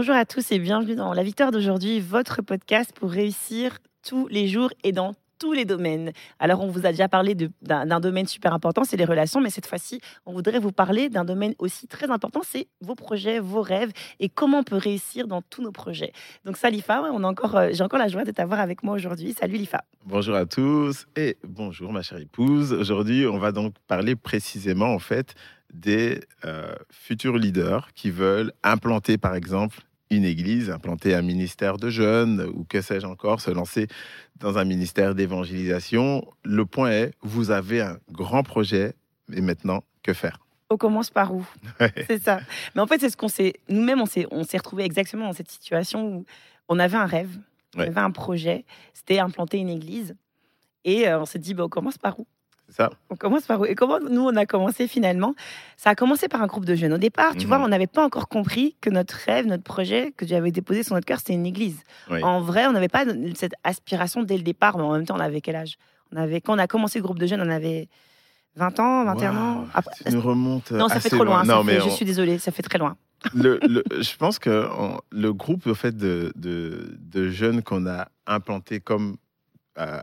Bonjour à tous et bienvenue dans La Victoire d'aujourd'hui, votre podcast pour réussir tous les jours et dans tous les domaines. Alors, on vous a déjà parlé d'un domaine super important, c'est les relations, mais cette fois-ci, on voudrait vous parler d'un domaine aussi très important, c'est vos projets, vos rêves et comment on peut réussir dans tous nos projets. Donc, ça, Lifa, on a encore, euh, j'ai encore la joie de t'avoir avec moi aujourd'hui. Salut, Lifa. Bonjour à tous et bonjour ma chère épouse. Aujourd'hui, on va donc parler précisément en fait des euh, futurs leaders qui veulent implanter par exemple une église, implanter un ministère de jeunes ou que sais-je encore, se lancer dans un ministère d'évangélisation. Le point est, vous avez un grand projet et maintenant, que faire? On commence par où? C'est ça. Mais en fait, c'est ce qu'on s'est. Nous-mêmes, on s'est, on s'est retrouvés exactement dans cette situation où on avait un rêve, on Ouais. avait un projet, c'était implanter une église. Et euh, on s'est dit, bah, on commence par où? Ça On commence par où? Et comment nous, on a commencé finalement? Ça a commencé par un groupe de jeunes. Au départ, tu Mhm. vois, on n'avait pas encore compris que notre rêve, notre projet que Dieu avait déposé sur notre cœur, c'était une église. Oui. En vrai, on n'avait pas cette aspiration dès le départ, mais en même temps, on avait quel âge? On avait, Quand on a commencé le groupe de jeunes, on avait 20 ans, 21 ans. Waouh, Après, tu nous remontes non, ça fait trop loin. Non, fait- mais je suis désolée, ça fait très loin. le, le- je pense que le groupe au fait de, de, de jeunes qu'on a implanté comme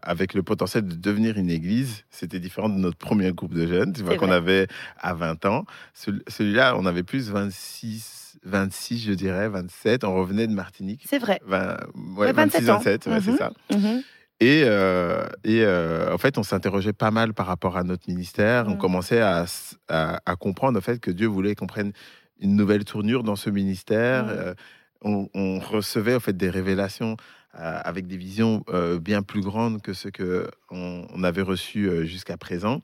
avec le potentiel de devenir une église, c'était différent de notre premier groupe de jeunes, tu vois qu'on avait à 20 ans. Celui- Celui-là, on avait plus 26, 26, je dirais, 27. On revenait de Martinique. C'est vrai. 20, ouais, Ouais, 27 26, ans. 27, ouais, c'est Mhm. ça. Mhm. Et, euh, et euh, en fait, on s'interrogeait pas mal par rapport à notre ministère. On Mm. commençait à, s- à, à comprendre en fait que Dieu voulait qu'on prenne une nouvelle tournure dans ce ministère. Euh, on, on recevait en fait des révélations euh, avec des visions euh, bien plus grandes que ce que on, avait reçu euh, jusqu'à présent.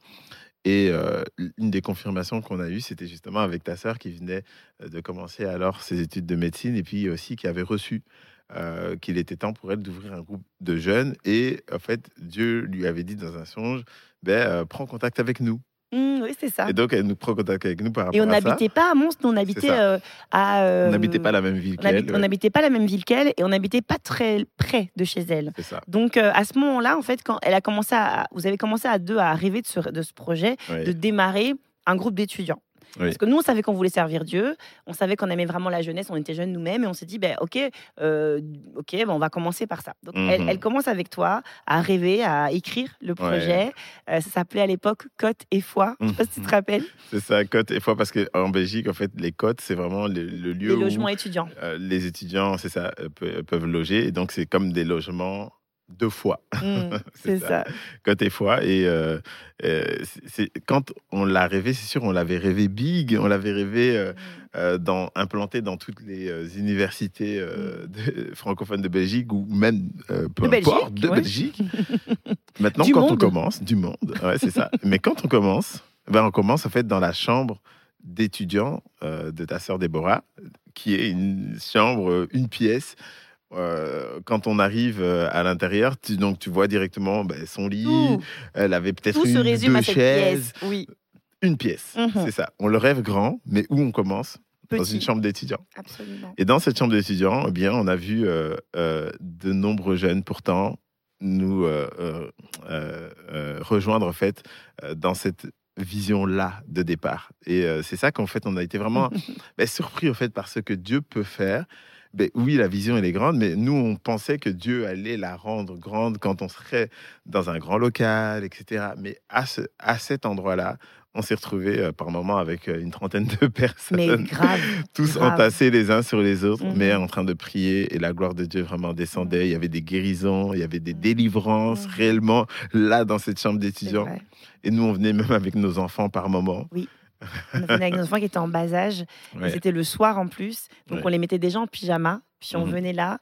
Et euh, une des confirmations qu'on a eues, c'était justement avec ta sœur qui venait euh, de commencer alors ses études de médecine et puis aussi qui avait reçu euh, qu'il était temps pour elle d'ouvrir un groupe de jeunes. Et en fait, Dieu lui avait dit dans un songe, ben, euh, prends contact avec nous. Mm, oui, c'est ça. Et donc, elle nous prend contact avec nous par rapport Et on à ça. n'habitait pas à Mons, nous, on habitait euh, à. euh, On n'habitait pas la même ville on qu'elle. on n'habitait pas la même ville qu'elle et on n'habitait pas très près de chez elle. C'est ça. Donc euh, à ce moment-là, en fait, quand elle a commencé à, vous avez commencé à deux à rêver de ce, de ce projet, de démarrer un groupe d'étudiants. Oui. Parce que nous, on savait qu'on voulait servir Dieu, on savait qu'on aimait vraiment la jeunesse, on était jeunes nous-mêmes, et on s'est dit, ben, ok, euh, ok, ben, on va commencer par ça. Donc, elle, Mhm. elle commence avec toi à rêver, à écrire le projet. Euh, ça s'appelait à l'époque Côte et Foi. Je sais pas si tu te rappelles. C'est ça, côte. Et fois, parce qu'en Belgique, en fait, les côtes, c'est vraiment le, le lieu Les où logements étudiants. euh, les étudiants, c'est ça, pe- peuvent loger. Et donc, c'est comme des logements deux fois. Mm, C'est ça. ça. côté fois. Et euh, euh, c'est- quand on l'a rêvé, c'est sûr, on l'avait rêvé big, on l'avait rêvé euh, euh, dans, implanté dans toutes les universités de- francophones de Belgique ou même peu De importe, Belgique, de ouais. Belgique. Maintenant, Du quand on commence, du monde, ouais, c'est ça. Mais quand on commence, ben, on commence en fait dans la chambre d'étudiants de ta sœur Déborah, qui est une chambre, une pièce. Euh, quand on arrive euh, à l'intérieur, tu, donc tu vois directement ben, son lit. Elle avait peut-être une deux chaises. Oui, une pièce. Mhm. C'est ça. On le rêve grand, mais où on commence? Dans une chambre d'étudiants. Absolument. Et dans cette chambre d'étudiants, eh bien, on a vu euh, euh, de nombreux jeunes pourtant nous euh, euh, euh, euh, rejoindre en fait euh, dans cette vision-là de départ. Et euh, c'est ça qu'en fait, on a été vraiment ben, surpris en fait par ce que Dieu peut faire. Ben, oui, la vision elle est grande, mais nous on pensait que Dieu allait la rendre grande quand on serait dans un grand local, etc. Mais à, ce, à cet endroit-là, on s'est retrouvé euh, par moments avec euh, une trentaine de personnes Mais grave. tous Grave. entassés les uns sur les autres, Mhm. mais en train de prier et la gloire de Dieu vraiment descendait. Il y avait des guérisons, il y avait des délivrances Mhm. réellement là dans cette chambre d'étudiants. Et nous, on venait même avec nos enfants par moment. On avec nos enfants qui étaient en bas âge. Et. C'était le soir en plus. Donc Ouais. on les mettait déjà en pyjama. Puis on Mhm. venait là.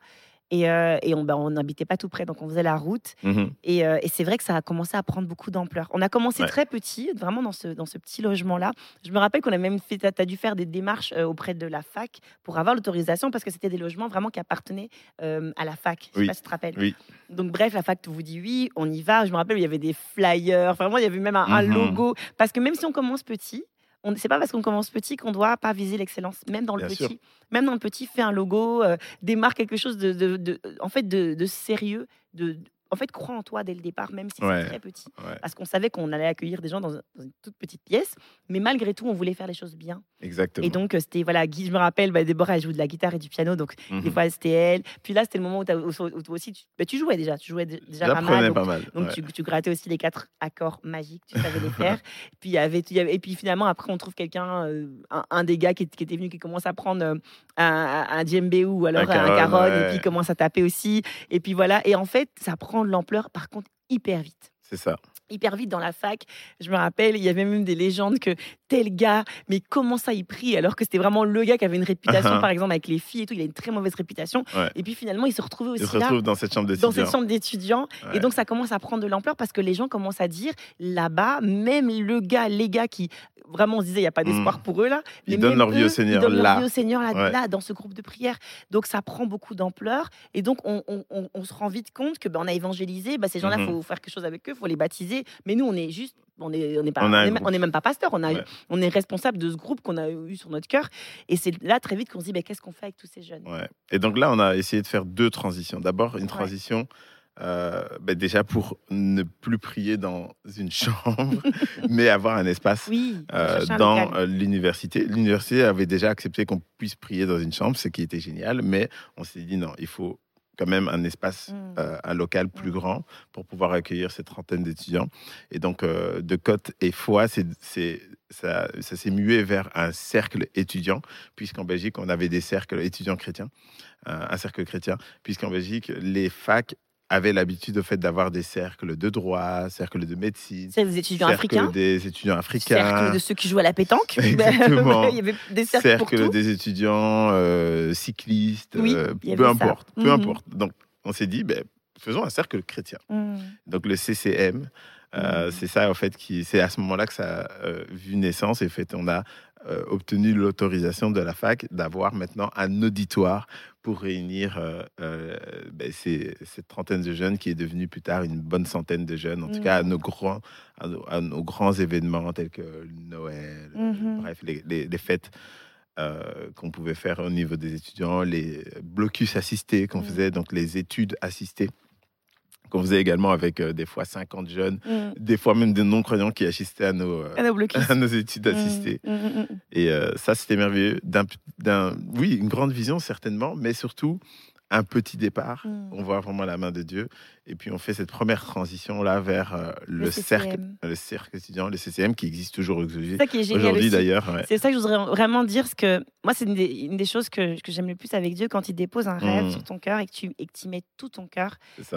Et, euh, et on bah, on n'habitait pas tout près, donc on faisait la route. Mhm. Et, euh, et c'est vrai que ça a commencé à prendre beaucoup d'ampleur. On a commencé Ouais. très petit, vraiment dans ce, dans ce petit logement-là. Je me rappelle qu'on a même fait, tu as dû faire des démarches euh, auprès de la fac pour avoir l'autorisation parce que c'était des logements vraiment qui appartenaient euh, à la fac. Je sais Oui. pas si tu te rappelles. Oui. Donc bref, la fac vous dit oui, on y va. Je me rappelle, il y avait des flyers. Vraiment, il y avait même un, un Mhm. logo. Parce que même si on commence petit, on c'est pas parce qu'on commence petit qu'on doit pas viser l'excellence. Même dans le Bien petit, sûr. même dans le petit, fais un logo, euh, démarre quelque chose de, de- de- en fait, de, de sérieux. De, en fait, crois en toi dès le départ, même si Ouais. c'est très petit. Ouais, Parce qu'on savait qu'on allait accueillir des gens dans, un- dans une toute petite pièce, mais malgré tout, on voulait faire les choses bien. exactement. Et donc, euh, c'était, voilà, Guy, je me rappelle, bah, Déborah, elle joue de la guitare et du piano, donc des Mhm. fois, c'était elle. Puis là, c'était le moment où, où- où toi aussi, tu, bah, tu jouais déjà, tu jouais dé- déjà pas mal. Donc- pas mal. donc ouais. tu, tu grattais aussi les quatre accords magiques, tu savais les faire. puis il y avait, y avait- et puis finalement après on trouve quelqu'un, euh, un, un des gars qui, était venu qui commence à prendre euh, un, un djembé ou alors Un un caron, et puis commence à taper aussi. Et puis voilà. Et en fait ça prend de l'ampleur par contre hyper vite. C'est ça. Hyper vite dans la fac. Je me rappelle, il y avait même des légendes que tel gars, mais comment ça il prie alors que c'était vraiment le gars qui avait une réputation, Uh-huh. par exemple avec les filles et tout, il a une très mauvaise réputation. Ouais. Et puis finalement il se retrouvait Il aussi là retrouve dans cette chambre dans d'étudiant. cette chambre d'étudiants. Ouais. Et donc, ça commence à prendre de l'ampleur parce que les gens commencent à dire là-bas, même le gars, les gars qui vraiment on se disait il n'y a pas d'espoir Mm. pour eux là. Ils mais donnent même leur vie au eux, Seigneur Ils donnent leur là. vie au Seigneur là, Ouais. là, dans ce groupe de prière. Donc, ça prend beaucoup d'ampleur. Et donc, on, on- on- on se rend vite compte que ben, on a évangélisé. Ben, ces gens-là, il Mhm. faut faire quelque chose avec eux, il faut les baptiser. Mais nous, on est juste. On n'est on est pas, On est, groupe. on est même pas pasteur, on, a, Ouais. on est responsable de ce groupe qu'on a eu sur notre cœur. Et c'est là très vite qu'on se dit ben, qu'est-ce qu'on fait avec tous ces jeunes? Ouais. Et donc là, on a essayé de faire deux transitions. D'abord, une Ouais. transition euh, ben déjà pour ne plus prier dans une chambre, mais avoir un espace Oui, euh, dans euh, l'université. L'université avait déjà accepté qu'on puisse prier dans une chambre, ce qui était génial, mais on s'est dit non, il faut quand même un espace, Mm. euh, un local plus Mm. grand pour pouvoir accueillir cette trentaine d'étudiants. Et donc, de Côte et Foix, c'est, c'est- ça, ça s'est mué vers un cercle étudiant, puisqu'en Belgique, on avait des cercles étudiants chrétiens, euh, un cercle chrétien, puisqu'en Belgique, les facs avaient l'habitude au fait d'avoir des cercles de droit, cercles de médecine, C'est des étudiants africains. des étudiants africains, Cercle de ceux qui jouent à la pétanque. Exactement. il y avait des cercles pour cercle tout. des étudiants euh, cyclistes, Oui, euh, peu ça. importe, peu Mhm. importe. Donc, on s'est dit, ben, faisons un cercle chrétien. Mm. Donc, le CCM, euh, Mhm. c'est ça, en fait, qui, c'est à ce moment-là que ça a vu naissance. Et en fait, on a euh, obtenu l'autorisation de la fac d'avoir maintenant un auditoire pour réunir euh, euh, ben, ces- cette trentaine de jeunes qui est devenue plus tard une bonne centaine de jeunes, en tout cas à nos grands, à nos, à nos grands événements tels que Noël, Mhm. bref, les, les- les fêtes euh, qu'on pouvait faire au niveau des étudiants, les blocus assistés qu'on Mhm. faisait, donc les études assistées qu'on faisait également avec euh, des fois 50 jeunes, Mm. des fois même des non-croyants qui assistaient à nos, euh, à nos études assistées. Mm, mm, mm. Et euh, ça, c'était merveilleux. D'un, d'un- oui, une grande vision, certainement, mais surtout un petit départ. Mm. On voit vraiment la main de Dieu. Et puis, on fait cette première transition-là vers euh, le, Le cercle, le cercle étudiant, le CCM, qui existe toujours aujourd'hui. C'est ça qui est génial Aujourd'hui, aussi. d'ailleurs. ouais. C'est ça que je voudrais vraiment dire, parce que moi, c'est une des, une des choses que, que j'aime le plus avec Dieu, quand il dépose un rêve Mm. sur ton cœur et que tu et que y mets tout ton cœur.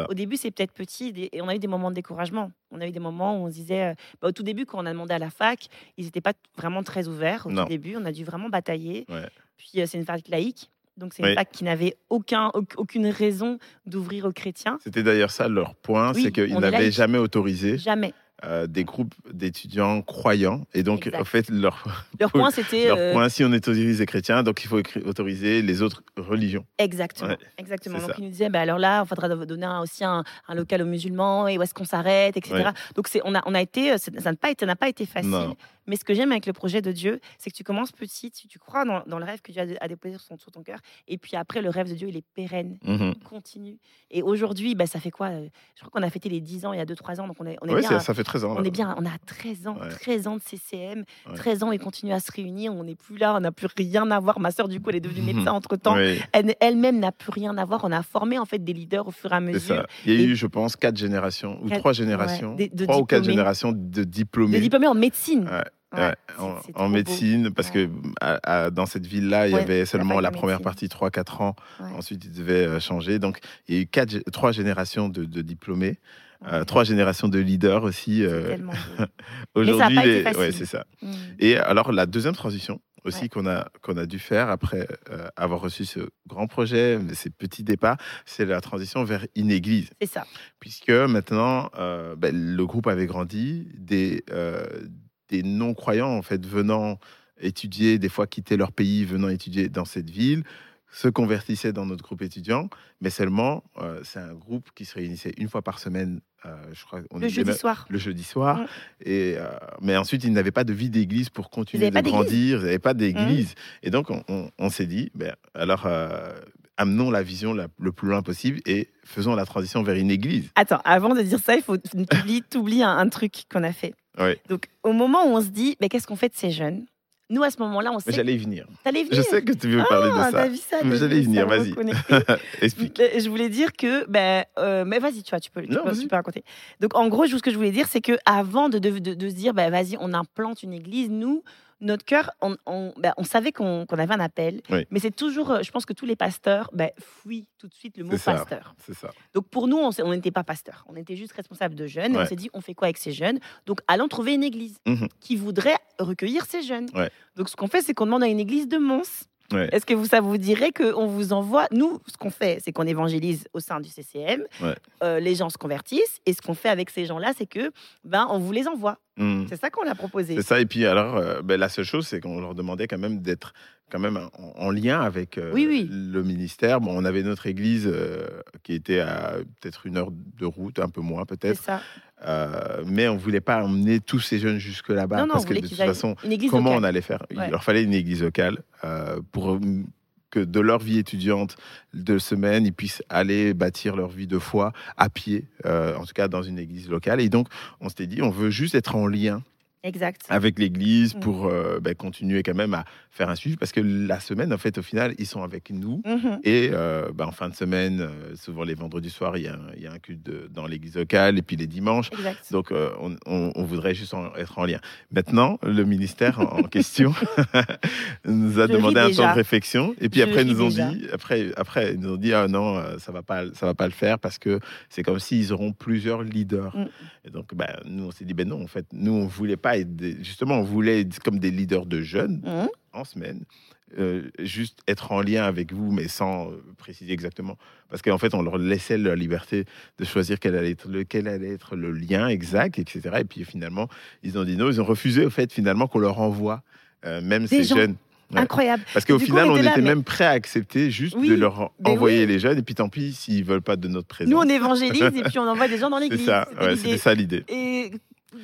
Au début, c'est peut-être petit, et on a eu des moments de découragement. On a eu des moments où on se disait, euh, bah, au tout début, quand on a demandé à la fac, ils n'étaient pas vraiment très ouverts. Au Non. tout début, on a dû vraiment batailler. Ouais. Puis, euh, c'est une fac laïque. Donc, c'est une Oui. qui n'avait aucun, au- aucune raison d'ouvrir aux chrétiens. C'était d'ailleurs ça leur point, Oui, c'est qu'ils n'avaient jamais autorisé Jamais. euh, des groupes d'étudiants croyants. Et donc, Exact. en fait, leur, Leur point, c'était. leur euh, point, si on autorise les chrétiens, donc il faut autoriser les autres religions. Exactement. Ouais, exactement. Donc ça. il nous disait, bah, alors là, il faudra donner aussi un, un local aux musulmans et où est-ce qu'on s'arrête, etc. Ouais. Donc on a, on a été, euh, c'est- ça n'a pas été, pas été facile. Non. Mais ce que j'aime avec le projet de Dieu, c'est que tu commences petit, tu, tu crois dans, dans le rêve que Dieu a, dé- a déposé sur, ton- sur ton cœur, et puis après le rêve de Dieu, il est pérenne, Mhm. continue. Et aujourd'hui, bah, ça fait quoi euh, Je crois qu'on a fêté les 10 ans il y a 2-3 ans, donc on est, on est Ouais, bien. ça, fait 13 ans. on est bien, on a 13 ans, Ouais. 13 ans de CCM, Ouais. 13 ans, ils continuent à se réunir, on n'est plus là, on n'a plus rien à voir. Ma sœur, du coup, elle est devenue médecin entre temps. Oui, Elle- elle-même n'a plus rien à voir. On a formé en fait des leaders au fur et à mesure. ça. Il y a Et- eu, je pense, quatre générations ou Quatre- trois générations, ouais, des- de trois ou quatre diplômés. générations de diplômés. De diplômés en médecine. Ouais. Ouais, en, beau. médecine, parce Ouais. que à- à- dans cette ville-là, il y avait seulement la première médecine. partie, 3-4 ans. Ensuite, ils devaient euh, changer. Donc, il y a eu quatre, trois générations de, de diplômés, euh, trois générations de leaders aussi. Euh. Aujourd'hui, les- c'est ça. Mm. Et alors, la deuxième transition, aussi qu'on a, qu'on a dû faire après euh, avoir reçu ce grand projet, ces petits départs, c'est la transition vers une église. C'est ça. Puisque maintenant, euh, ben, le groupe avait grandi, des, des non-croyants, en fait, venant étudier, des fois quitter leur pays, venant étudier dans cette ville, se convertissaient dans notre groupe étudiant, mais seulement, euh, c'est un groupe qui se réunissait une fois par semaine, euh, je crois. on Le jeudi même- soir. le jeudi soir. Et, euh, mais ensuite, ils n'avaient pas de vie d'église pour continuer de grandir. Ils n'avaient pas d'église. Et donc, on, on- on s'est dit, ben, alors, amenons la vision la- le plus loin possible et faisons la transition vers une église. Attends, avant de dire ça, il faut t'oublies un, un truc qu'on a fait. Oui. Donc, au moment où on se dit, mais qu'est-ce qu'on fait de ces jeunes? Nous, à ce moment-là, on Mais sait. j'allais y venir. T'allais venir Je sais que tu veux parler Ah, de t'as ça. vu ça Mais j'allais y venir, vas-y. Explique. Euh, Je voulais dire que, ben, euh, mais vas-y, tu vois, tu peux, tu, Non, peux, vas-y. tu peux raconter. Donc, en gros, ce que je voulais dire, c'est que avant de, de, de- de se dire, ben, vas-y, on implante une église, nous, notre cœur, on, on, ben, on savait qu'on avait un appel, Oui. mais c'est toujours, euh, je pense que tous les pasteurs ben, fuient tout de suite le mot ça. pasteur. Ça. Donc pour nous, on n'était pas pasteur, on était juste responsable de jeunes. Ouais. on s'est dit, on fait quoi avec ces jeunes? Donc allons trouver une église Mhm. qui voudrait recueillir ces jeunes. Ouais. Donc ce qu'on fait, c'est qu'on demande à une église de Mons. Ouais. Est-ce que vous, ça vous dirait qu'on vous envoie Nous, ce qu'on fait, c'est qu'on évangélise au sein du CCM. Ouais. Euh, les gens se convertissent. Et ce qu'on fait avec ces gens-là, c'est que ben, on vous les envoie. Mm. C'est ça qu'on a proposé. C'est ça. Et puis, alors, euh, ben, la seule chose, c'est qu'on leur demandait quand même d'être quand même en, en lien avec euh, Oui, oui. le ministère. Bon, on avait notre église euh, qui était à peut-être une heure de route, un peu moins peut-être. Euh, mais on voulait pas emmener tous ces jeunes jusque là-bas non, non, parce on que de toute façon, une église comment on locale. allait faire? Ouais. Il leur fallait une église locale pour que de leur vie étudiante de semaine, ils puissent aller bâtir leur vie de foi à pied, euh, en tout cas dans une église locale. Et donc, on s'était dit, on veut juste être en lien Exact. avec l'église Mm. pour euh, ben, continuer quand même à faire un suivi parce que la semaine, en fait, au final, ils sont avec nous. Mhm. Et euh, ben, en fin de semaine, euh, souvent les vendredis soirs, il y a un, il y a un culte de- dans l'église locale et puis les dimanches. Exact. Donc, euh, on, on- on voudrait juste en- être en lien. Maintenant, le ministère en question nous a Je demandé un déjà. temps de réflexion. Et puis Je après, ils nous ont déjà. dit, après, après, ils nous ont dit, ah non, ça va pas, ça va pas le faire parce que c'est comme s'ils auront plusieurs leaders. Mm. Et donc, ben, nous, on s'est dit, ben non, en fait, nous, on voulait pas justement, on voulait comme des leaders de jeunes Mhm. en semaine. euh, juste être en lien avec vous, mais sans euh, préciser exactement. Parce qu'en fait, on leur laissait la liberté de choisir quel allait être le, quel allait être le lien exact, etc. Et puis finalement, ils ont dit non, ils ont refusé au fait finalement qu'on leur envoie euh, même Des ces gens. jeunes. Ouais. Incroyable. Parce qu'au coup, final, on était était, là, mais- même prêt à accepter juste Oui, de leur ben envoyer oui. les jeunes, et puis tant pis s'ils veulent pas de notre présence. Nous, on évangélise et puis on envoie des gens dans c'est l'église. ça, C'était ouais, ça l'idée. Et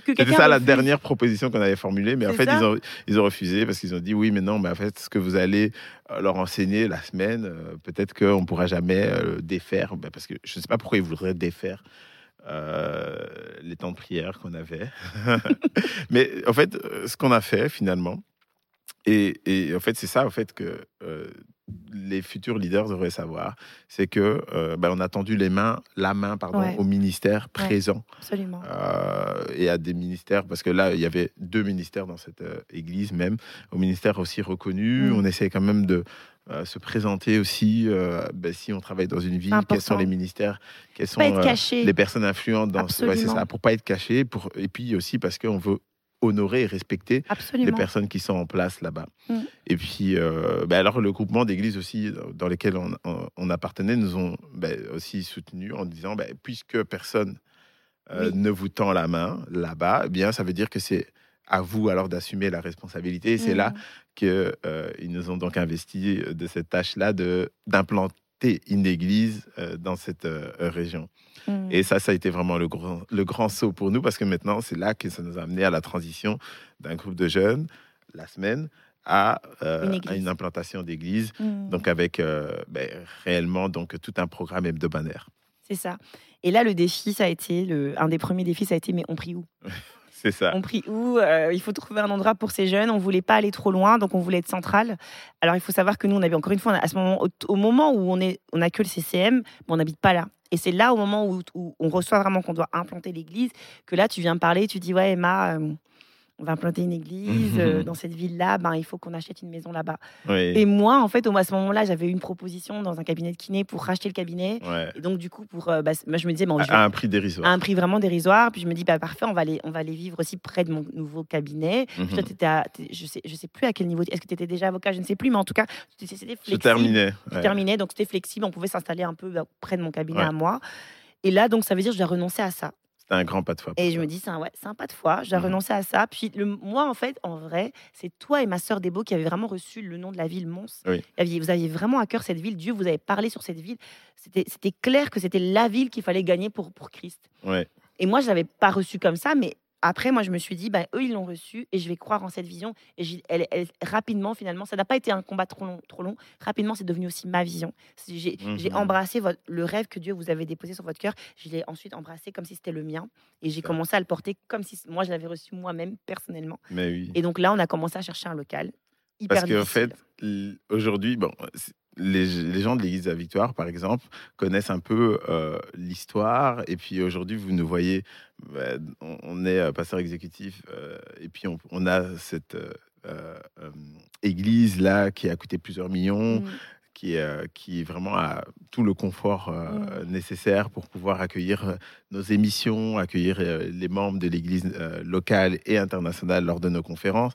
C'était ça la dernière proposition qu'on avait formulée, mais en fait, ils ont, ils ont refusé parce qu'ils ont dit oui, mais non, mais en fait, ce que vous allez euh, leur enseigner la semaine, euh, peut-être qu'on ne pourra jamais euh, défaire, ben, parce que je ne sais pas pourquoi ils voudraient défaire euh, les temps de prière qu'on avait. mais en fait, ce qu'on a fait finalement, et, et en fait, c'est ça, en fait, que les futurs leaders devraient savoir, c'est que euh, ben, on a tendu les mains, la main, pardon, Ouais. au ministère Ouais. présent Absolument. euh, et à des ministères, parce que là, il y avait deux ministères dans cette euh, église même, au ministère aussi reconnu. Mm. On essaie quand même de se présenter aussi, ben, si on travaille dans une ville, quels sont les ministères, quelles sont les personnes influentes dans ce... ouais, c'est ça, pour pas être caché, pour... et puis aussi parce qu'on veut honorer et respecter les personnes qui sont en place là-bas. Mm. Et puis, euh, ben alors le groupement d'églises aussi dans lesquels on, on- on appartenait nous ont ben, aussi soutenus en disant, ben, puisque personne euh, Oui. ne vous tend la main là-bas, eh bien ça veut dire que c'est à vous alors d'assumer la responsabilité. Et c'est là Mhm. que euh, nous ont donc investi de cette tâche-là de d'implanter une église euh, dans cette euh, région. Mhm. Et ça, ça a été vraiment le grand, le grand saut pour nous parce que maintenant, c'est là que ça nous a amené à la transition d'un groupe de jeunes la semaine à, euh, Une à église. une implantation d'église. Mhm. Donc avec euh, ben, réellement donc tout un programme hebdomadaire. C'est ça. Et là, le défi, ça a été, le, un des premiers défis, ça a été, mais on prie où? C'est ça. On prie où Euh, Il faut trouver un endroit pour ces jeunes. On voulait pas aller trop loin, donc on voulait être central. Alors il faut savoir que nous, on avait encore une fois, à ce moment, au, moment où on est, on a que le CCM, mais on n'habite pas là. Et c'est là, au moment où, on reçoit vraiment qu'on doit implanter l'église, que là, tu viens parler, tu dis ouais, Emma. euh, on va implanter une église euh, Mhm. dans cette ville-là, ben, il faut qu'on achète une maison là-bas. Oui. Et moi, en fait, au- à ce moment-là, j'avais eu une proposition dans un cabinet de kiné pour racheter le cabinet. Ouais. Et donc, du coup, pour, euh, bah, moi, je me disais, bon, je vais- À un prix dérisoire. à un prix vraiment dérisoire. Puis je me dis, bah, parfait, on va, aller, on va aller vivre aussi près de mon nouveau cabinet. Puis Mhm. toi, à- je sais, je sais plus à quel niveau. Est-ce que tu étais déjà avocat Je ne sais plus, mais en tout cas, c'était c'était Je flexible. terminais. Je ouais. terminais, donc c'était flexible. On pouvait s'installer un peu bah, près de mon cabinet Ouais. à moi. Et là, donc, ça veut dire que je dois renoncer à ça. C'était un grand pas de foi. Et je me dis, c'est un, ouais, c'est un pas de foi, je dois Mhm. renoncer à ça. Puis le, moi, en fait, en vrai, c'est toi et ma sœur Débo qui avez vraiment reçu le nom de la ville Mons. Oui. Vous aviez- vraiment à cœur cette ville. Dieu vous avez parlé sur cette ville. C'était c'était clair que c'était la ville qu'il fallait gagner pour, pour Christ. Ouais. Et moi, je l'avais pas reçu comme ça, mais après, moi, je me suis dit, bah, eux, ils l'ont reçu et je vais croire en cette vision. Et j'ai- elle, elle- rapidement, finalement, ça n'a pas été un combat trop long. Trop long. Rapidement, c'est devenu aussi ma vision. J'ai Mhm. embrassé votre- le rêve que Dieu vous avait déposé sur votre cœur. Je l'ai ensuite embrassé comme si c'était le mien. Et j'ai commencé à le porter comme si moi, je l'avais reçu moi-même, personnellement. Mais oui. Et donc là, on a commencé à chercher un local. Hyper Parce qu'en fait, aujourd'hui, bon, les, les gens de l'Église de la Victoire, par exemple, connaissent un peu euh, l'histoire. Et puis aujourd'hui, vous nous voyez, bah, on, on est euh, pasteur exécutif. euh, et puis on, on a cette euh, église là qui a coûté plusieurs millions. Mm. qui, qui vraiment a tout le confort euh, nécessaire pour pouvoir accueillir nos émissions, accueillir les membres de l'Église locale et internationale lors de nos conférences.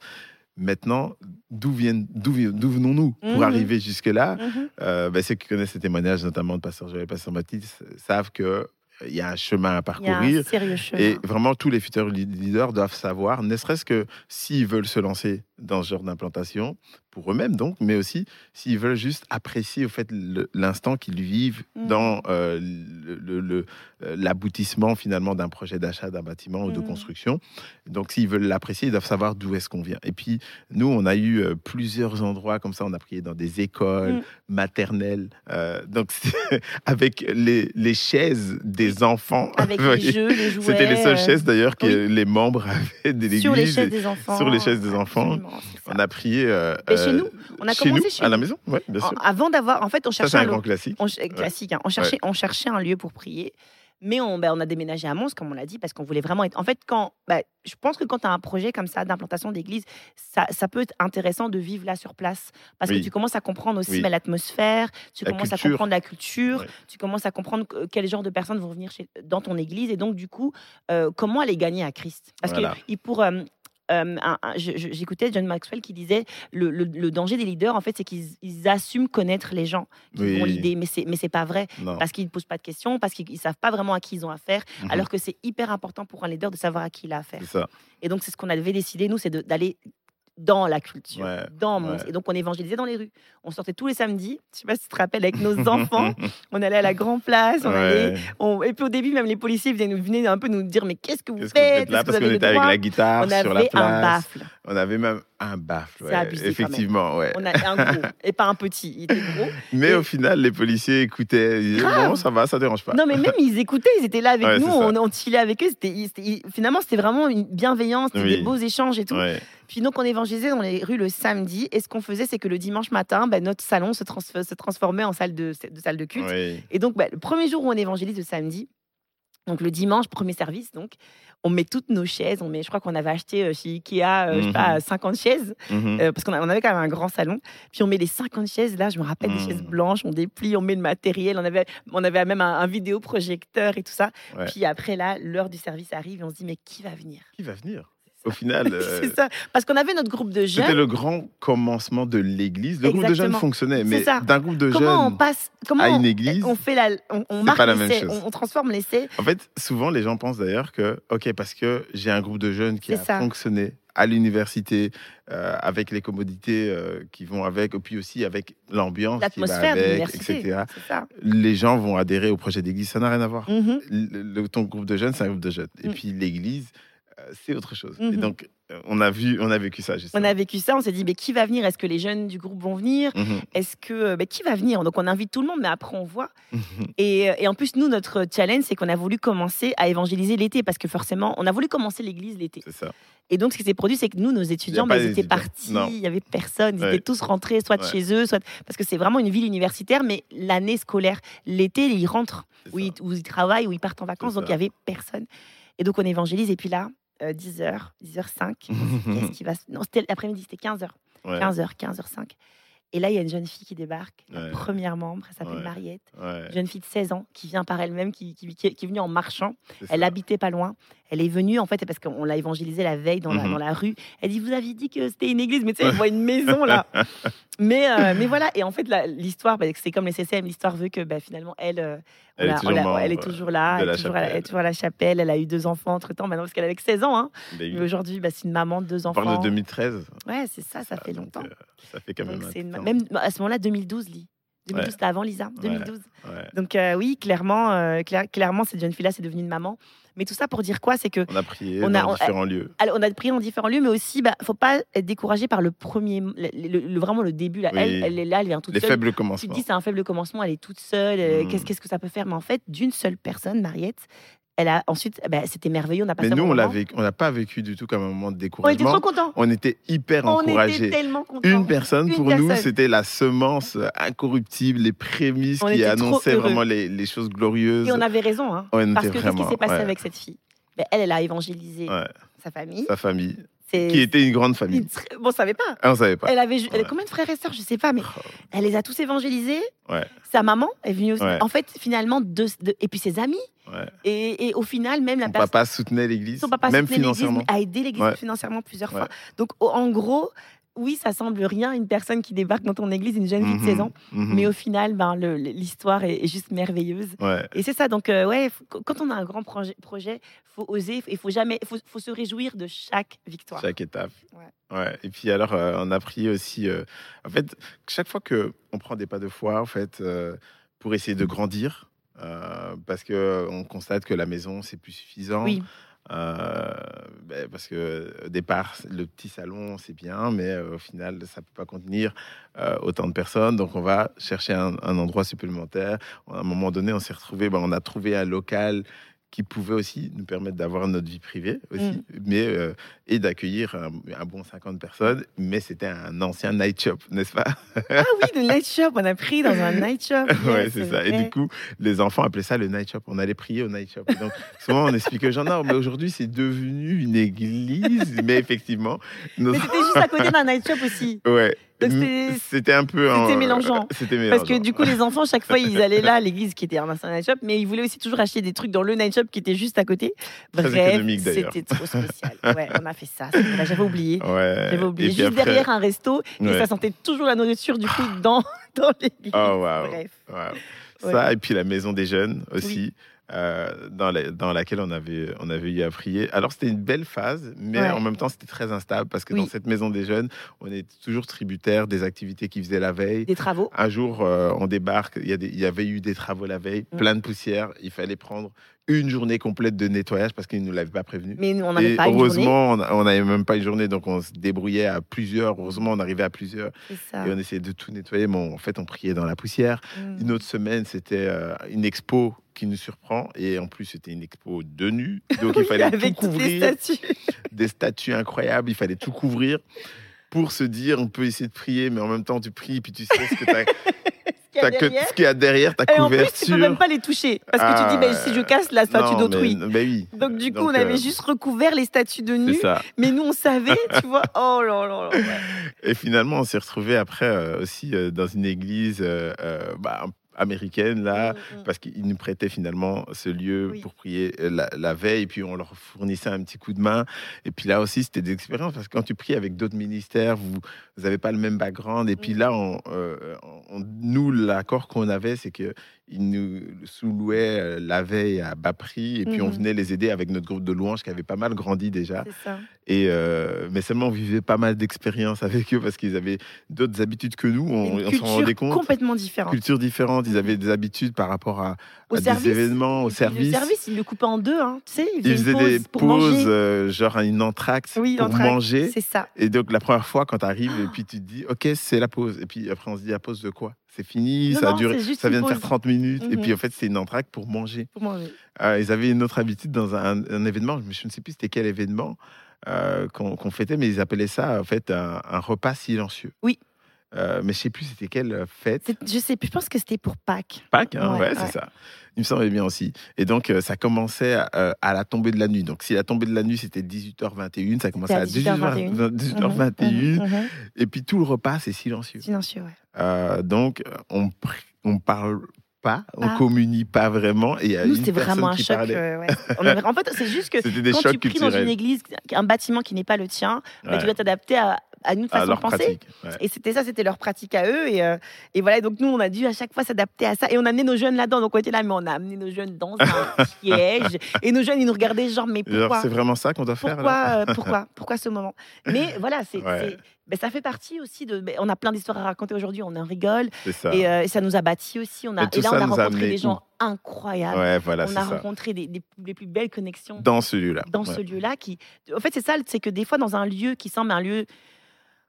Maintenant, d'où venons-nous pour Mhm. arriver jusque-là? Mhm. Euh, ben, Ceux qui connaissent ces témoignages, notamment de Pasteur Joël et Pasteur Baptiste, savent que euh, il y a un chemin à Il y a parcourir. un sérieux chemin. Et vraiment, tous les futurs leaders doivent savoir, ne serait-ce que s'ils veulent se lancer dans ce genre d'implantation, pour eux-mêmes donc, mais aussi s'ils veulent juste apprécier au fait l'instant qu'ils vivent Mhm. dans euh, le- le- le- euh, l'aboutissement finalement d'un projet d'achat d'un bâtiment ou de Mhm. construction. Donc s'ils veulent l'apprécier, ils doivent savoir d'où est-ce qu'on vient. Et puis nous, on a eu euh, plusieurs endroits comme ça, on a prié dans des écoles Mhm. maternelles, euh, donc avec les, les chaises des enfants. Avec les jeux, les jouets. c'était les seules chaises d'ailleurs que oui. les membres avaient de l'église. sur les chaises des enfants. sur les chaises des enfants. On a prié. euh, chez euh, nous, on a chez commencé nous, chez à la maison, ouais, bien sûr. En- avant d'avoir, en fait, on cherchait c'est un un, grand classique. on classique. hein. On cherchait, on cherchait un lieu pour prier. Mais on, ben, on a déménagé à Mons, comme on l'a dit, parce qu'on voulait vraiment être. En fait, quand, ben, je pense que quand tu as un projet comme ça d'implantation d'église, ça, ça peut être intéressant de vivre là sur place. Parce Oui. que tu commences à comprendre aussi Oui. ben, l'atmosphère, tu La commences à comprendre la culture, tu commences à comprendre que- quel genre de personnes vont venir chez, dans ton église. Et donc, du coup, euh, comment aller gagner à Christ? Parce Voilà. que il pour. euh, euh, J'écoutais John Maxwell qui disait le, le- le danger des leaders, en fait, c'est qu'ils ils assument connaître les gens qui Oui. ont l'idée, mais c'est mais c'est pas vrai Non. parce qu'ils ne posent pas de questions, parce qu'ils ne savent pas vraiment à qui ils ont affaire, Mhm. alors que c'est hyper important pour un leader de savoir à qui il a affaire. Ça. Et donc, c'est ce qu'on avait décidé, nous, c'est d'aller dans la culture, Ouais, dans ouais. Et donc, on évangélisait dans les rues. On sortait tous les samedis, je sais pas si tu te rappelles, avec nos enfants. on allait à la Grand Place, on allait... On- Et puis au début, même les policiers venaient, nous, venaient un peu nous dire, mais qu'est-ce que vous que vous faites? faites là? Parce vous qu'on était avec la guitare On sur la avait un baffle. On avait même un baffle. Ouais. abusé. Effectivement, ouais. On a un gros, et pas un petit, il était gros. Mais Et- au final, les policiers écoutaient. Ils disaient, bon, ça va, ça dérange pas. Non, mais même ils écoutaient, ils étaient là avec Ouais, nous, on, on chillait avec eux. C'était, finalement, c'était vraiment une bienveillance, c'était Oui. des beaux échanges et tout. Ouais. Puis donc, on évangélisait dans les rues le samedi. Et ce qu'on faisait, c'est que le dimanche matin, ben, notre salon se, trans- se transformait en salle de, de salle de culte. Et donc, ben, le premier jour où on évangélise le samedi, donc le dimanche, premier service, donc, on met toutes nos chaises. On met, je crois qu'on avait acheté euh, chez Ikea, euh, je sais pas, 50 chaises, Mhm. euh, parce qu'on avait quand même un grand salon. Puis on met les 50 chaises, là, je me rappelle, des Mhm. chaises blanches, on déplie, on met le matériel. On avait, on avait même un, un vidéoprojecteur et tout ça. Ouais. Puis après, là, l'heure du service arrive et on se dit, mais qui va venir? Qui va venir? Au final, euh, C'est ça. Parce qu'on avait notre groupe de c'était jeunes. le grand commencement de l'église. Le groupe de jeunes fonctionnait, mais d'un groupe de Comment on jeunes passe Comment à une église, on fait la, on, marque pas la même chose. on, on transforme l'essai. En fait, souvent, les gens pensent d'ailleurs que, OK, parce que j'ai un groupe de jeunes qui a ça. fonctionné à l'université, euh, avec les commodités euh, qui vont avec, et puis aussi avec l'ambiance qui va avec, etc. Les gens vont adhérer au projet d'église. Ça n'a rien à voir. Mhm. Le, le- ton groupe de jeunes, c'est un groupe de jeunes. Et Mm. puis l'église, euh, c'est autre chose. Et Mhm. donc, euh, on a vu, on a vécu ça, On justement. a vécu ça, on s'est dit, mais qui va venir? Est-ce que les jeunes du groupe vont venir? Mhm. Est-ce que. ben, qui va venir? Donc on invite tout le monde, mais après on voit. Mhm. Et, et en plus, nous, notre challenge, c'est qu'on a voulu commencer à évangéliser l'été, parce que forcément, on a voulu commencer l'église l'été. C'est ça. Et donc, ce qui s'est produit, c'est que nous, nos étudiants, ben, ils étaient partis, Non. il y avait personne, ils Ouais. étaient tous rentrés, soit de Ouais. chez eux, soit. Parce que c'est vraiment une ville universitaire, mais l'année scolaire, l'été, ils rentrent, où ils, où ils travaillent, où ils partent en vacances, donc il ça. y avait personne. Et donc, on évangélise, et puis là. Euh, 10h, 10h05. Qu'est-ce qui va se... Non, c'était l'après-midi, c'était 15h. Ouais, 15h, 15h05. Et là, il y a une jeune fille qui débarque, la Ouais. première membre, elle s'appelle Ouais. Mariette. ouais, Une jeune fille de 16 ans qui vient par elle-même, qui, qui, qui est venue en marchant. Elle ça. habitait pas loin. Elle est venue, en fait, parce qu'on l'a évangélisée la veille dans, la, Mhm. dans la rue. Elle dit Vous aviez dit que c'était une église, mais tu sais, elle voit une maison là. mais, euh, mais voilà, et en fait, l'histoire, bah, c'est comme les CCM, l'histoire veut que bah, finalement, elle, euh, on Elle est on toujours l'a- membre elle est toujours là, elle toujours, à la, elle est chapelle. toujours à la chapelle. Elle a eu deux enfants entre temps, maintenant, parce qu'elle avait que 16 ans. Hein. Ben. Mais aujourd'hui, bah, c'est une maman de deux On enfants. parle de 2013. Ouais, c'est ça, ça fait donc, longtemps. euh, ça fait quand même Donc, un une-. Même à ce moment-là, 2012, Lee. 2012, Ouais. c'était avant Lisa, 2012. Ouais. Donc euh, oui, clairement, euh, clair- clairement, cette jeune fille-là, c'est devenue une maman. Mais tout ça pour dire quoi C'est que On a prié On dans a- on- différents lieux. alors, on a prié en différents lieux, mais aussi, bah, faut pas être découragé par le premier, le, vraiment le début. Là. Oui. Elle, elle est là, elle vient toute Les seule. faibles Tu te commencements. dis c'est un faible commencement, elle est toute seule. euh, Mm. Qu'est-ce qu'est-ce que ça peut faire? Mais en fait, d'une seule personne, Mariette, elle a ensuite, bah, c'était merveilleux. On a passé Mais nous, on l'a moment. vécu- on n'a pas vécu du tout comme un moment de On était découragement. trop contents. On était hyper On était encouragés. tellement contents. Une personne, Une pour nous, c'était la semence incorruptible, les prémices On qui était annonçaient vraiment les, les choses glorieuses. Et on avait raison, hein, On parce était que qu'est-ce qui s'est passé ouais. avec cette fille Ben, Elle, elle a évangélisé Ouais, sa famille. sa famille, qui était une grande famille. Bon, on savait pas. Ah, on savait pas. Elle avait, ju- elle combien de frères et sœurs? Je sais pas, mais elle les a tous évangélisés. Ouais. Sa maman est venue aussi. Ouais. En fait, finalement, deux, deux- et puis ses amis. Ouais. Et, et au final, même la Son personne. papa soutenait l'église, Son papa même soutenait l'église, financièrement. a aidé l'église financièrement plusieurs fois. Donc, en gros, oui, ça semble rien, une personne qui débarque dans ton église, une jeune fille de Mhm, 16 ans. mhm. Mais au final, ben, l'histoire est, est juste merveilleuse. Ouais. Et c'est ça, donc euh, ouais, faut- quand on a un grand projet, projet, faut oser, il faut jamais, faut, faut se réjouir de chaque victoire. chaque étape. Ouais. Ouais. Et puis alors, euh, on a pris aussi, euh, en fait, chaque fois que on prend des pas de foi, en fait, pour essayer de grandir, parce que on constate que la maison c'est plus suffisant. Oui. Euh, ben, parce que au départ, le petit salon c'est bien, mais euh, au final, ça peut pas contenir euh, autant de personnes. Donc, on va chercher un, endroit supplémentaire. À un moment donné, on s'est retrouvé, ben, on a trouvé un local qui pouvait aussi nous permettre d'avoir notre vie privée aussi, Mm. mais euh, et d'accueillir un, un bon 50 personnes. Mais c'était un ancien night shop, n'est-ce pas? Ah oui, le night shop, on a pris dans un night shop. Ouais, Yes, c'est ça. Et du coup, les enfants appelaient ça le night shop. On allait prier au night shop. Et donc, souvent, on expliquait aux gens, non, mais aujourd'hui, c'est devenu une église. Mais effectivement, nos... Mais c'était juste à côté d'un night shop aussi. ouais. C'était- un peu. en- c'était mélangeant. Parce que du coup, les enfants, chaque fois, ils allaient là, à l'église qui était un ancien night shop, mais ils voulaient aussi toujours acheter des trucs dans le night shop qui était juste à côté. Bref, c'était trop spécial. Ouais, on a fait ça. J'avais oublié. Ouais. J'avais oublié. Juste après- derrière un resto, et ça sentait toujours la nourriture du coup dans, dans l'église. Oh. Bref. Wow. Ouais. Ça, et puis la maison des jeunes aussi, euh, dans, la- dans laquelle on avait, on avait eu à prier. Alors, c'était une belle phase, mais Ouais. en même temps, c'était très instable parce que Oui. dans cette maison des jeunes, on est toujours tributaire des activités qu'ils faisaient la veille. Des travaux. Un jour, euh, on débarque, y, il y avait eu des travaux la veille, Mm. plein de poussière. Il fallait prendre une journée complète de nettoyage parce qu'ils ne nous l'avaient pas prévenu. Mais nous, on n'avait pas une journée. heureusement, on- on n'avait même pas une journée, donc on se débrouillait à plusieurs. Heureusement, on arrivait à plusieurs et on essayait de tout nettoyer. Mais on- en fait, on priait dans la poussière. Mm. Une autre semaine, c'était euh, une expo qui nous surprend. Et en plus, c'était une expo de nu. Donc, il fallait tout avec couvrir. statues. Des statues incroyables. Il fallait tout couvrir pour se dire, on peut essayer de prier, mais en même temps, tu pries, puis tu sais ce que t'as- qu'il y a t'as que- derrière. ce qu'il y a derrière, ta Et en plus, tu couverture. peux même pas les toucher. Parce que tu dis, Ah, ben, si je casse la statue Non, d'autrui. mais- mais oui. Donc, du coup, Donc, on avait euh, juste recouvert les statues de nu. Mais nous, on savait, tu vois. Oh là là là. ouais. Et finalement, on s'est retrouvé après euh, aussi euh, dans une église euh, euh, bah, américaine là. Mm, mm. Parce qu'ils nous prêtaient finalement ce lieu Oui. pour prier euh, la, la veille, et puis on leur fournissait un petit coup de main. Et puis là aussi, c'était des expériences, parce que quand tu pries avec d'autres ministères, vous n'avez pas le même background. Et puis Mhm. là, on, euh, nous, l'accord qu'on avait, c'est que ils nous sous-louaient euh, la veille à bas prix, et puis on Mhm. venait les aider avec notre groupe de louanges qui avait pas mal grandi déjà. Ça. Et euh, mais seulement on vivait pas mal d'expériences avec eux parce qu'ils avaient d'autres habitudes que nous. On, on s'en rendait culture compte. complètement différente. Cultures différentes. Ils avaient des habitudes par rapport à, Au à service, des événements, au Le service. service, il le coupait en deux. Hein. Tu sais, il Ils faisaient des pauses, euh, genre une entracte Oui, pour manger. C'est ça. Et donc la première fois quand tu arrives et puis tu te dis ok c'est la pause et puis après on se dit la pause de quoi? C'est fini, Non, ça a duré, ça vient de faire pause. 30 minutes et Mhm. puis en fait c'est une entracte pour manger. Pour manger. Euh, ils avaient une autre habitude dans un, un événement, je ne sais plus c'était quel événement euh, qu'on fêtait, mais ils appelaient ça en fait un, un repas silencieux. Oui. Euh, mais je sais plus c'était quelle fête. Je sais plus, je pense que c'était pour Pâques. Pâques, hein, Ouais, ouais, ouais. c'est ça. Il me semblait bien aussi. Et donc, euh, ça commençait à, euh, à la tombée de la nuit. Donc, si la tombée de la nuit, c'était 18h21, ça commençait à 18h21. 18h21. Mhm, mhm. Et puis, tout le repas, c'est silencieux. Silencieux, ouais. Euh, donc, on on parle pas, on Pas. communie pas vraiment. Et Nous, c'était vraiment un choc. euh, ouais. En fait, c'est juste que quand tu pries dans une église, un bâtiment qui n'est pas le tien, bah, Ouais, tu dois t'adapter à, à une à façon de leur penser. ouais. Et c'était ça, c'était leur pratique à eux. Et, euh, et voilà, donc nous, on a dû à chaque fois s'adapter à ça. Et on a amené nos jeunes là-dedans. Donc on était là, mais on a amené nos jeunes dans un piège. Et nos jeunes, ils nous regardaient genre, mais pourquoi C'est vraiment ça qu'on doit faire pourquoi, là euh, pourquoi, pourquoi ce moment? Mais voilà, c'est, Ouais. Ben, ça fait partie aussi de. on a plein d'histoires à raconter aujourd'hui, on en rigole. Ça. Et, euh, et ça nous a bâtis aussi. On a, Mais et là, on a rencontré des gens où incroyables. Ouais, voilà, on a ça. rencontré des, des- les plus belles connexions Dans celui-là. dans ouais. ce lieu-là. Qui, en fait, c'est ça, c'est que des fois, dans un lieu qui semble un lieu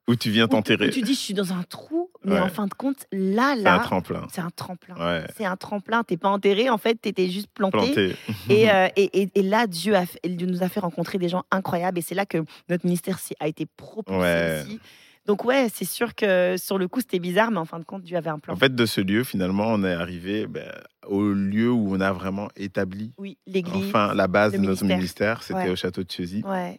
Où tu viens t'enterrer. tu dis, je suis dans un trou, mais Ouais. en fin de compte, là, C'est un là, tremplin. c'est un tremplin. Ouais. C'est un tremplin. T'es pas enterré, en fait, t'étais juste planté. Planté. Et, euh, et, et- et là, Dieu, a fait- Dieu nous a fait rencontrer des gens incroyables. Et c'est là que notre ministère a été propulsé Ouais. aussi. Donc ouais, c'est sûr que sur le coup, c'était bizarre, mais en fin de compte, Dieu avait un plan. En fait, de ce lieu, finalement, on est arrivé ben, au lieu où on a vraiment établi oui, l'église. enfin la base de notre ministère. C'était Ouais. au château de Chesy. Ouais.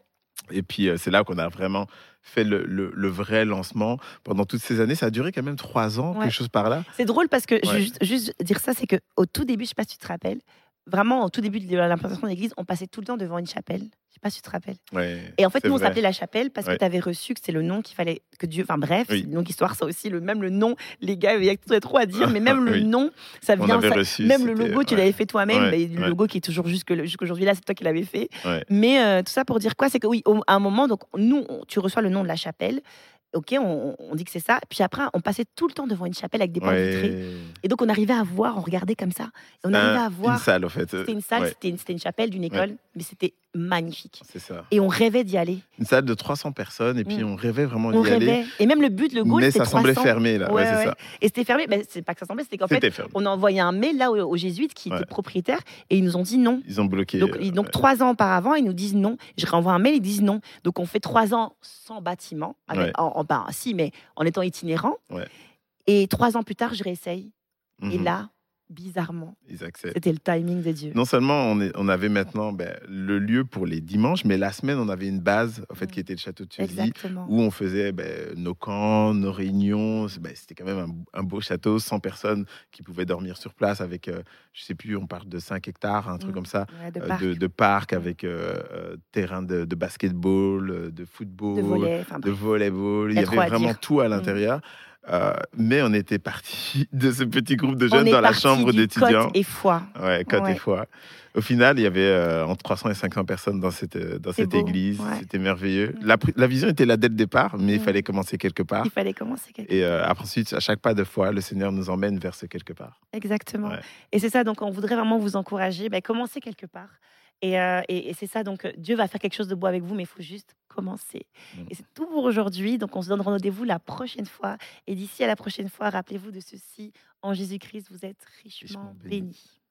Et puis, euh, c'est là qu'on a vraiment fait le, le- le vrai lancement. Pendant toutes ces années, ça a duré quand même trois ans, Ouais. quelque chose par là. C'est drôle parce que, Ouais. juste, juste dire ça, c'est qu'au tout début, je sais pas si tu te rappelles, vraiment au tout début de l'implantation de l'église, on passait tout le temps devant une chapelle. Je sais pas si tu te rappelles. Ouais, Et en fait, nous, on s'appelait la chapelle parce que tu avais reçu que c'est le nom qu'il fallait que Dieu. Enfin bref, Oui. c'est une longue histoire, ça aussi. Le, même le nom, les gars, il y a trop à dire, mais même le nom, ça vient. ça- reçu. Même le logo, tu l'avais fait toi-même. Le logo qui est toujours jusque- jusqu'aujourd'hui là, c'est toi qui l'avais fait. Mais euh, tout ça pour dire quoi? C'est que oui, au- à un moment, donc nous, on- tu reçois le nom de la chapelle. Ok, on, on dit que c'est ça. Puis après, on passait tout le temps devant une chapelle avec des portes vitrées. Ouais. Et donc, on arrivait à voir, on regardait comme ça. Et on arrivait à voir. Une salle, en fait. C'était une salle, Ouais, c'était une, c'était une chapelle d'une école, mais c'était magnifique. c'est ça. Et on rêvait d'y aller. Une salle de 300 personnes, et puis Mm. on rêvait vraiment d'y aller. Et même le but, le goal, Mais ça semblait 300. fermé, là. Ouais, Ouais, ça. Et c'était fermé. Ben, c'est pas que ça semblait, c'était qu'en fait, fermé. on a envoyé un mail là aux, aux jésuites qui étaient propriétaires et ils nous ont dit non. Ils ont bloqué. Donc, euh, donc trois ans auparavant, ils nous disent non. Je renvoie un mail, ils disent non. Donc on fait trois ans sans bâtiment, avec, Ouais. en, en- ben, si, mais en étant itinérant. Ouais. Et trois ans plus tard, je réessaye. Et Mhm. là, bizarrement, Ils acceptent. c'était le timing de Dieu. Non seulement on, est- on avait maintenant ben, le lieu pour les dimanches, mais la semaine, on avait une base, en fait, Mm. qui était le château de Exactement. où on faisait ben, nos camps, nos réunions. Ben, C'était quand même un, un beau château, 100 personnes qui pouvaient dormir sur place avec, euh, je sais plus, on parle de 5 hectares, un truc Mm. comme ça, Ouais, de euh, parc, de, de parc avec euh, euh, terrain de, de basketball, de football, de. Enfin, de volleyball. Il y avait vraiment tout à Mm. l'intérieur. Euh, mais on était parti de ce petit groupe de jeunes dans la chambre d'étudiants. Côte et foi. Ouais, côte Ouais. et foi. Au final, il y avait euh, entre 300 et 500 personnes dans cette, euh, dans cette beau, église. ouais. C'était merveilleux. La, la vision était là dès le départ, mais il fallait commencer quelque part. Il fallait commencer quelque Et euh, après, ensuite, à chaque pas de foi, le Seigneur nous emmène vers ce quelque part. Exactement. Ouais. Et c'est ça, donc on voudrait vraiment vous encourager, ben, commencez quelque part. Et, euh, et- et c'est ça, donc euh, Dieu va faire quelque chose de beau avec vous, mais il faut juste commencer. Mm. Et c'est tout pour aujourd'hui. Donc on se donne rendez-vous la prochaine fois. Et d'ici à la prochaine fois, rappelez-vous de ceci. En Jésus-Christ, vous êtes richement Richement bénis. bénis.